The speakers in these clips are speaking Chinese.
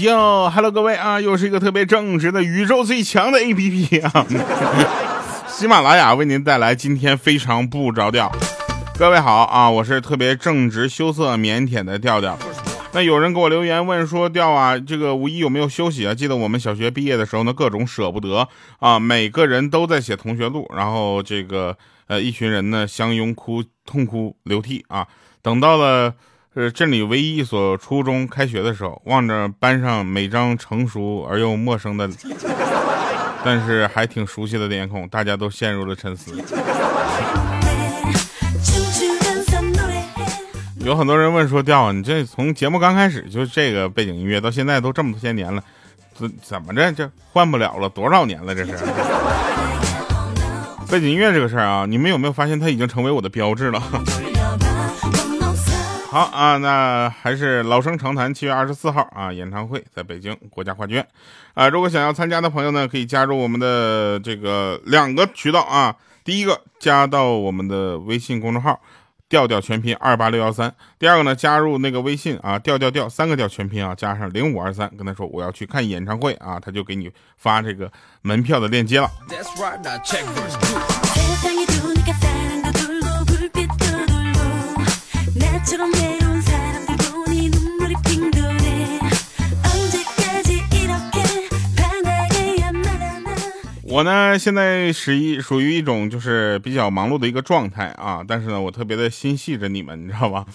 哟，Hello，各位啊，又是一个特别正直的宇宙最强的 APP 啊！喜马拉雅为您带来今天非常不着调。各位好啊，我是特别正直、羞涩、腼腆的调调。那有人给我留言问说，调啊，这个五一有没有休息啊？记得我们小学毕业的时候呢，各种舍不得啊，每个人都在写同学录，然后这个呃，一群人呢相拥哭，痛哭流涕啊。等到了。是镇里唯一一所初中开学的时候，望着班上每张成熟而又陌生的，但是还挺熟悉的脸孔，大家都陷入了沉思。有很多人问说：“调，你这从节目刚开始就这个背景音乐，到现在都这么多些年了，怎怎么着这换不了了？多少年了？这是 背景音乐这个事儿啊，你们有没有发现它已经成为我的标志了？” 好啊，那还是老生常谈。七月二十四号啊，演唱会在北京国家话剧院啊。如果想要参加的朋友呢，可以加入我们的这个两个渠道啊。第一个加到我们的微信公众号“调调全拼二八六幺三”。第二个呢，加入那个微信啊，“调调调”三个调全拼啊，加上零五二三，跟他说我要去看演唱会啊，他就给你发这个门票的链接了。我呢，现在是一属于一种就是比较忙碌的一个状态啊，但是呢，我特别的心系着你们，你知道吧？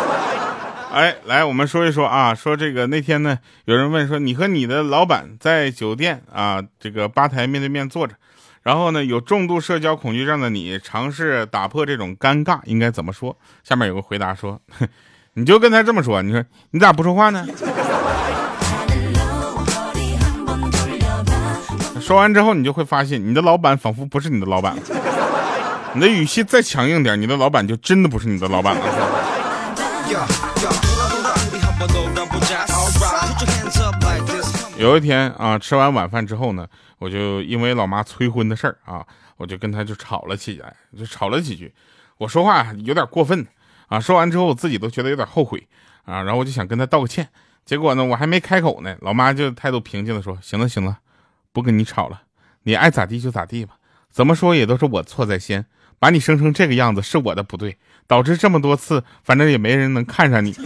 哎，来，我们说一说啊，说这个那天呢，有人问说，你和你的老板在酒店啊，这个吧台面对面坐着，然后呢，有重度社交恐惧症的你尝试打破这种尴尬，应该怎么说？下面有个回答说，你就跟他这么说，你说你咋不说话呢？说完之后，你就会发现，你的老板仿佛不是你的老板了。你的语气再强硬点，你的老板就真的不是你的老板了。有一天啊，吃完晚饭之后呢，我就因为老妈催婚的事儿啊，我就跟他就吵了起来，就吵了几句。我说话有点过分啊，说完之后我自己都觉得有点后悔啊，然后我就想跟他道个歉。结果呢，我还没开口呢，老妈就态度平静的说：“行了，行了。”不跟你吵了，你爱咋地就咋地吧。怎么说也都是我错在先，把你生成这个样子是我的不对，导致这么多次，反正也没人能看上你。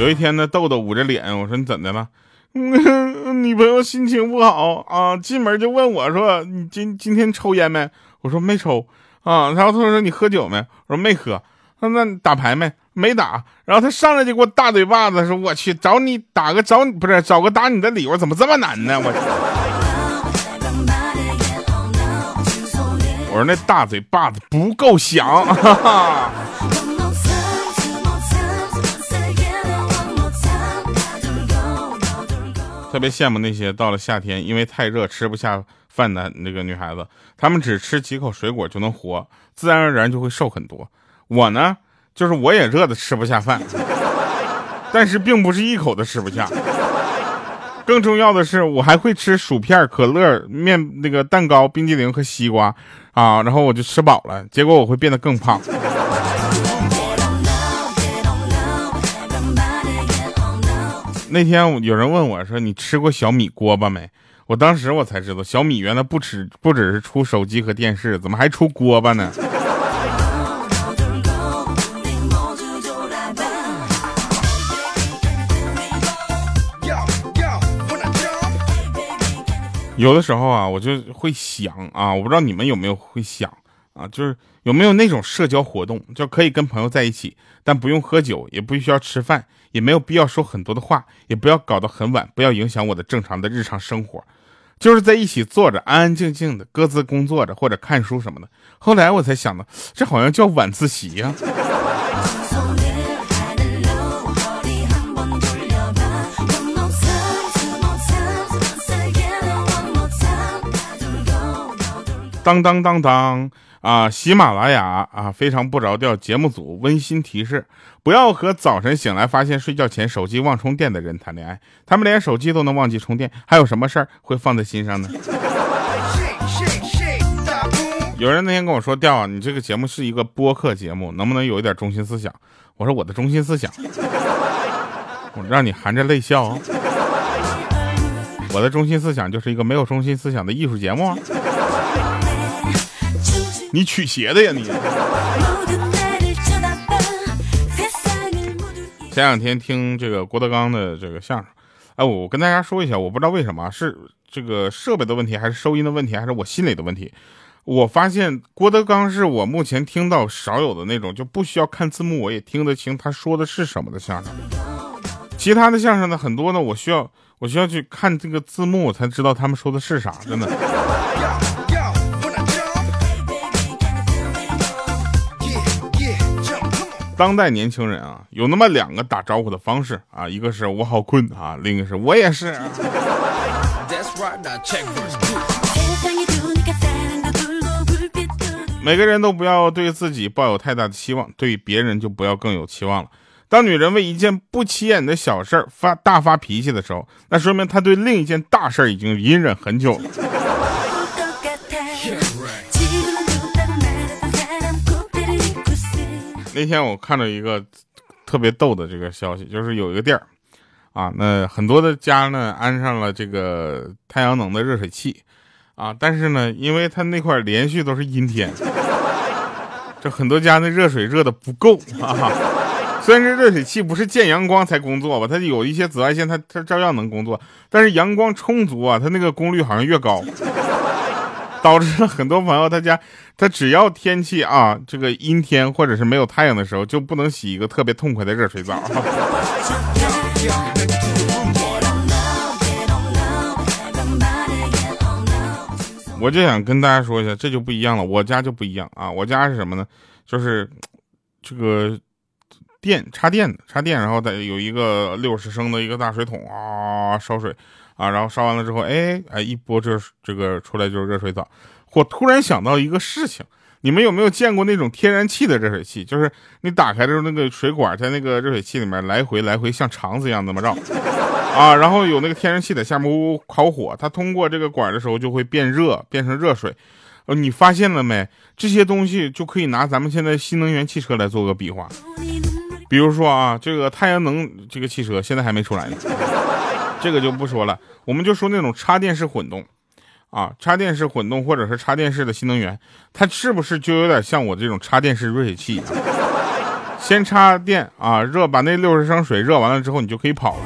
有一天呢，豆豆捂着脸，我说你怎的了？女朋友心情不好啊，进门就问我说：“你今今天抽烟没？”我说没抽。啊，然后他说你喝酒没？我说没喝。那那打牌没？没打。然后他上来就给我大嘴巴子，说我去找你打个找不是找个打你的理由，怎么这么难呢？我我说那大嘴巴子不够响。哈哈 特别羡慕那些到了夏天因为太热吃不下。饭的那个女孩子，她们只吃几口水果就能活，自然而然就会瘦很多。我呢，就是我也热的吃不下饭，但是并不是一口都吃不下。更重要的是，我还会吃薯片、可乐、面、那个蛋糕、冰激凌和西瓜啊，然后我就吃饱了，结果我会变得更胖。那天有人问我说：“你吃过小米锅巴没？”我当时我才知道，小米原来不止不只是出手机和电视，怎么还出锅巴呢？有的时候啊，我就会想啊，我不知道你们有没有会想啊，就是有没有那种社交活动，就可以跟朋友在一起，但不用喝酒，也不需要吃饭，也没有必要说很多的话，也不要搞得很晚，不要影响我的正常的日常生活。就是在一起坐着，安安静静的各自工作着或者看书什么的。后来我才想到，这好像叫晚自习呀。当当当当。啊，喜马拉雅啊，非常不着调。节目组温馨提示：不要和早晨醒来发现睡觉前手机忘充电的人谈恋爱。他们连手机都能忘记充电，还有什么事儿会放在心上呢？有人那天跟我说：“调啊，你这个节目是一个播客节目，能不能有一点中心思想？”我说：“我的中心思想，我让你含着泪笑啊。我的中心思想就是一个没有中心思想的艺术节目。你取邪的呀你！前两天听这个郭德纲的这个相声，哎，我跟大家说一下，我不知道为什么是这个设备的问题，还是收音的问题，还是我心里的问题。我发现郭德纲是我目前听到少有的那种，就不需要看字幕我也听得清他说的是什么的相声。其他的相声呢，很多呢，我需要我需要去看这个字幕我才知道他们说的是啥，真的。当代年轻人啊，有那么两个打招呼的方式啊，一个是我好困啊，另一个是我也是。每个人都不要对自己抱有太大的期望，对别人就不要更有期望了。当女人为一件不起眼的小事发大发脾气的时候，那说明她对另一件大事已经隐忍很久了。那天我看到一个特别逗的这个消息，就是有一个店儿啊，那很多的家呢安上了这个太阳能的热水器。啊，但是呢，因为他那块连续都是阴天，这很多家的热水热的不够啊。虽然这热水器不是见阳光才工作吧，它有一些紫外线，它它照样能工作。但是阳光充足啊，它那个功率好像越高，导致了很多朋友他家，他只要天气啊这个阴天或者是没有太阳的时候，就不能洗一个特别痛快的热水澡。我就想跟大家说一下，这就不一样了。我家就不一样啊，我家是什么呢？就是这个电插电的，插电，然后再有一个六十升的一个大水桶啊，烧水啊，然后烧完了之后，哎哎，一拨这这个出来就是热水澡。我突然想到一个事情。你们有没有见过那种天然气的热水器？就是你打开的时候，那个水管在那个热水器里面来回来回像肠子一样那么绕，啊，然后有那个天然气在下面呜呜烤火，它通过这个管的时候就会变热，变成热水。呃，你发现了没？这些东西就可以拿咱们现在新能源汽车来做个比划。比如说啊，这个太阳能这个汽车现在还没出来呢，这个就不说了，我们就说那种插电式混动。啊，插电式混动或者是插电式的新能源，它是不是就有点像我这种插电式热水器？先插电啊，热把那六十升水热完了之后，你就可以跑了。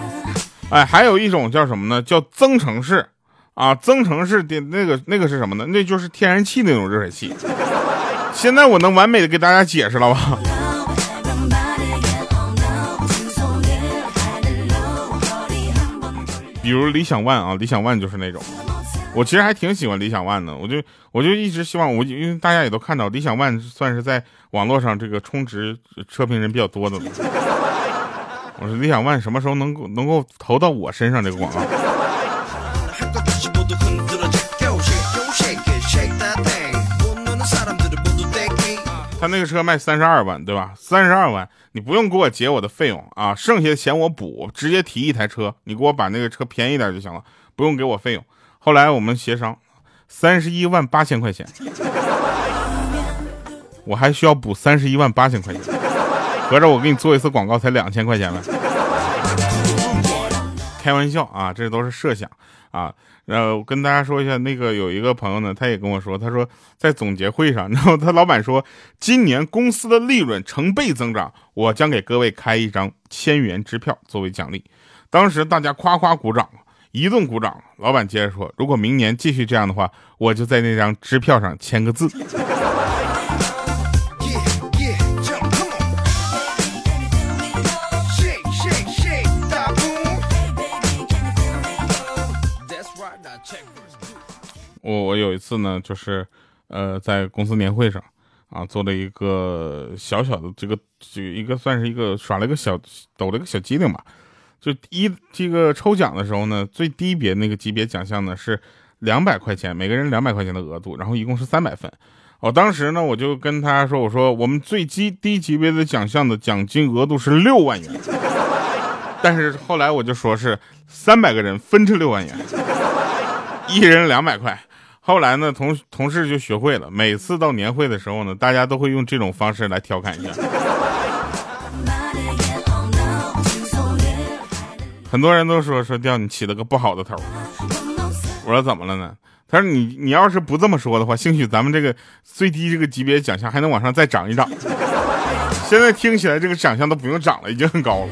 哎，还有一种叫什么呢？叫增程式啊，增程式的那个那个是什么呢？那就是天然气那种热水器。现在我能完美的给大家解释了吧？比如理想 ONE 啊，理想 ONE 就是那种。我其实还挺喜欢理想 ONE 的，我就我就一直希望我，因为大家也都看到，理想 ONE 算是在网络上这个充值车评人比较多的了。我说理想 ONE 什么时候能够能够投到我身上这个广告？他那个车卖三十二万，对吧？三十二万，你不用给我结我的费用啊，剩下的钱我补，直接提一台车，你给我把那个车便宜点就行了，不用给我费用。后来我们协商，三十一万八千块钱，我还需要补三十一万八千块钱，合着我给你做一次广告才两千块钱呗？开玩笑啊，这都是设想啊。然后跟大家说一下，那个有一个朋友呢，他也跟我说，他说在总结会上，然后他老板说，今年公司的利润成倍增长，我将给各位开一张千元支票作为奖励。当时大家夸夸鼓掌。一顿鼓掌，老板接着说：“如果明年继续这样的话，我就在那张支票上签个字。”我我有一次呢，就是呃，在公司年会上啊，做了一个小小的这个，就一个算是一个耍了一个小抖了个小机灵吧。就一这个抽奖的时候呢，最低别那个级别奖项呢是两百块钱，每个人两百块钱的额度，然后一共是三百份。我当时呢，我就跟他说：“我说我们最低低级别的奖项的奖金额度是六万元。”但是后来我就说是三百个人分成六万元，一人两百块。后来呢，同同事就学会了，每次到年会的时候呢，大家都会用这种方式来调侃一下。很多人都说说掉你起了个不好的头。我说怎么了呢？他说你你要是不这么说的话，兴许咱们这个最低这个级别奖项还能往上再涨一涨。现在听起来这个奖项都不用涨了，已经很高了。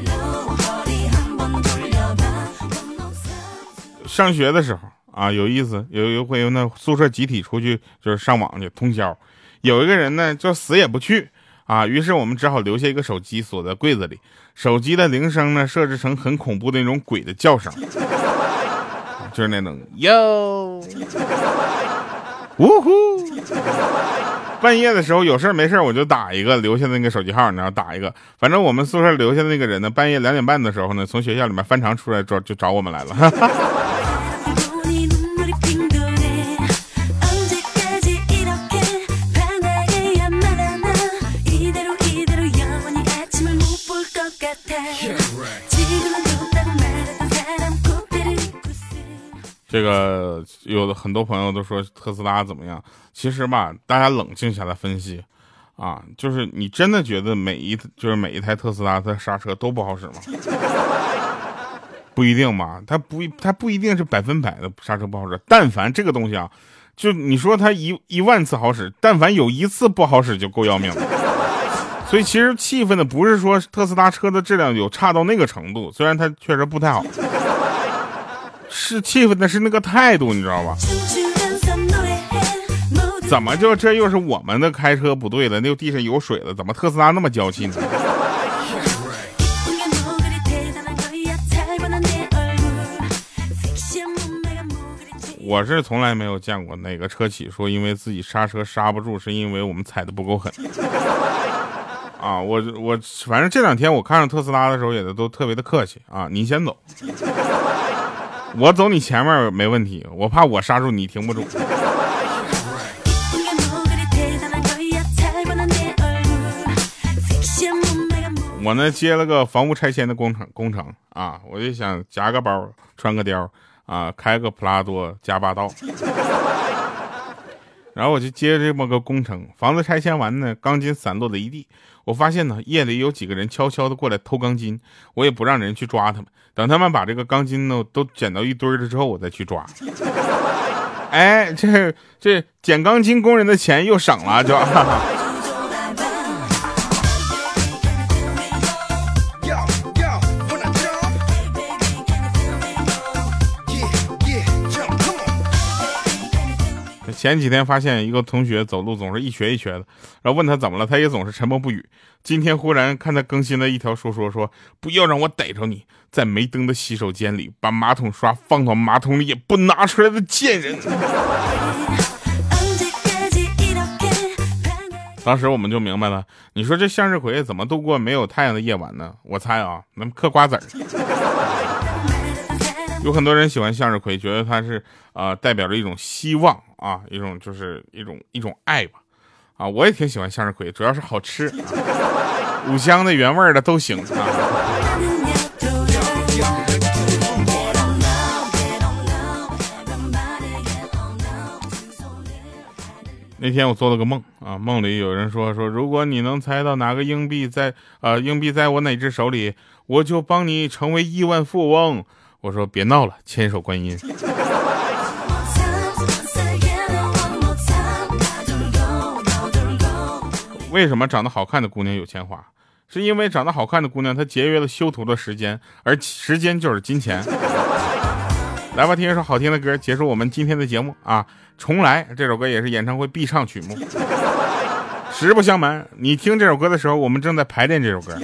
上学的时候。啊，有意思，有一回那宿舍集体出去就是上网去通宵，有一个人呢就死也不去啊，于是我们只好留下一个手机锁在柜子里，手机的铃声呢设置成很恐怖的那种鬼的叫声，就是那种 哟，呜呼，半夜的时候有事没事我就打一个留下那个手机号，然后打一个，反正我们宿舍留下的那个人呢，半夜两点半的时候呢，从学校里面翻墙出来找就找我们来了。这个有的很多朋友都说特斯拉怎么样？其实吧，大家冷静下来分析，啊，就是你真的觉得每一就是每一台特斯拉的刹车都不好使吗？不一定吧，它不它不一定是百分百的刹车不好使。但凡这个东西啊，就你说它一一万次好使，但凡有一次不好使就够要命了。所以其实气愤的不是说特斯拉车的质量有差到那个程度，虽然它确实不太好。是气愤的是那个态度，你知道吧？怎么就这又是我们的开车不对了？那地上有水了，怎么特斯拉那么娇气呢？我是从来没有见过哪个车企说因为自己刹车刹不住，是因为我们踩的不够狠。啊，我我反正这两天我看上特斯拉的时候也都特别的客气啊，你先走。我走你前面没问题，我怕我刹住你停不住。我呢接了个房屋拆迁的工程工程啊，我就想夹个包，穿个貂啊，开个普拉多加霸道。然后我就接这么个工程，房子拆迁完呢，钢筋散落了一地。我发现呢，夜里有几个人悄悄的过来偷钢筋，我也不让人去抓他们。等他们把这个钢筋呢都捡到一堆了之后，我再去抓。哎，这这捡钢筋工人的钱又省了，就。前几天发现一个同学走路总是一瘸一瘸的，然后问他怎么了，他也总是沉默不语。今天忽然看他更新了一条说说说，不要让我逮着你在没灯的洗手间里把马桶刷放到马桶里也不拿出来的贱人。当时我们就明白了，你说这向日葵怎么度过没有太阳的夜晚呢？我猜啊，那嗑瓜子儿。有很多人喜欢向日葵，觉得它是啊代表着一种希望啊，一种就是一种一种爱吧，啊，我也挺喜欢向日葵，主要是好吃，五香的原味的都行啊。那天我做了个梦啊，梦里有人说说，如果你能猜到哪个硬币在呃硬币在我哪只手里，我就帮你成为亿万富翁。我说别闹了，千手观音。为什么长得好看的姑娘有钱花？是因为长得好看的姑娘她节约了修图的时间，而时间就是金钱。来吧，听一首好听的歌，结束我们今天的节目啊！重来这首歌也是演唱会必唱曲目。实不相瞒，你听这首歌的时候，我们正在排练这首歌。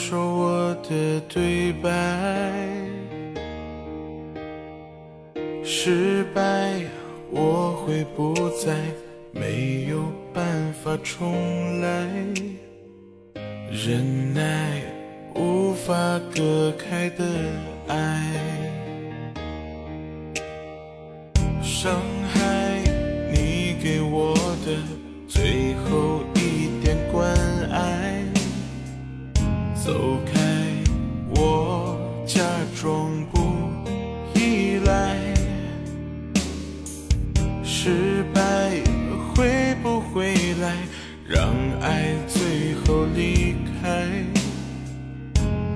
说我的对白失败，我会不再，没有办法重来，忍耐无法隔开的爱。伤。失败会不会来，让爱最后离开？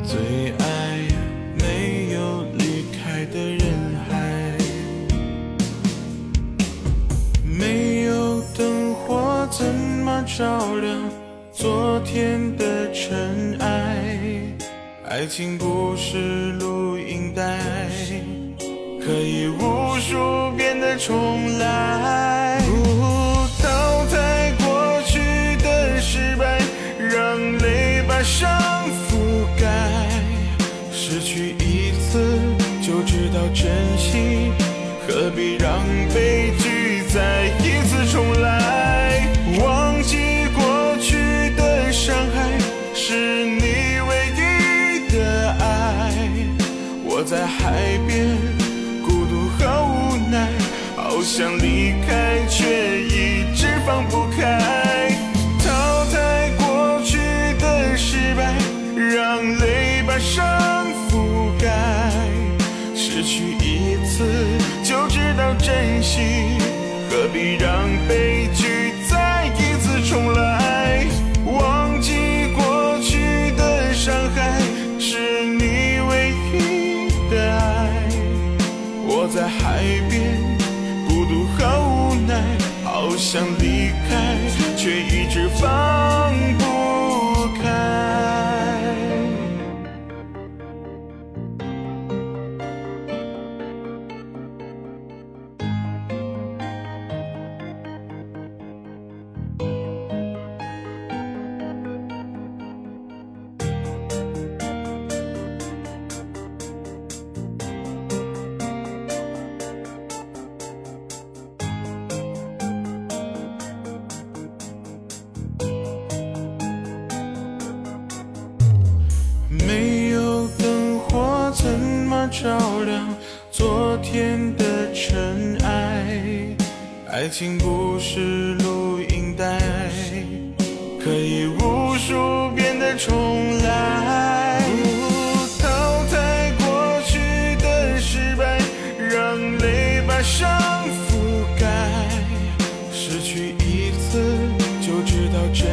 最爱没有离开的人海，没有灯火怎么照亮昨天的尘埃？爱情不是重来，不淘汰过去的失败，让泪把伤覆盖。失去一次就知道珍惜，何必让让照亮昨天的尘埃，爱情不是录音带，可以无数遍的重来。淘汰过去的失败，让泪把伤覆盖。失去一次就知道珍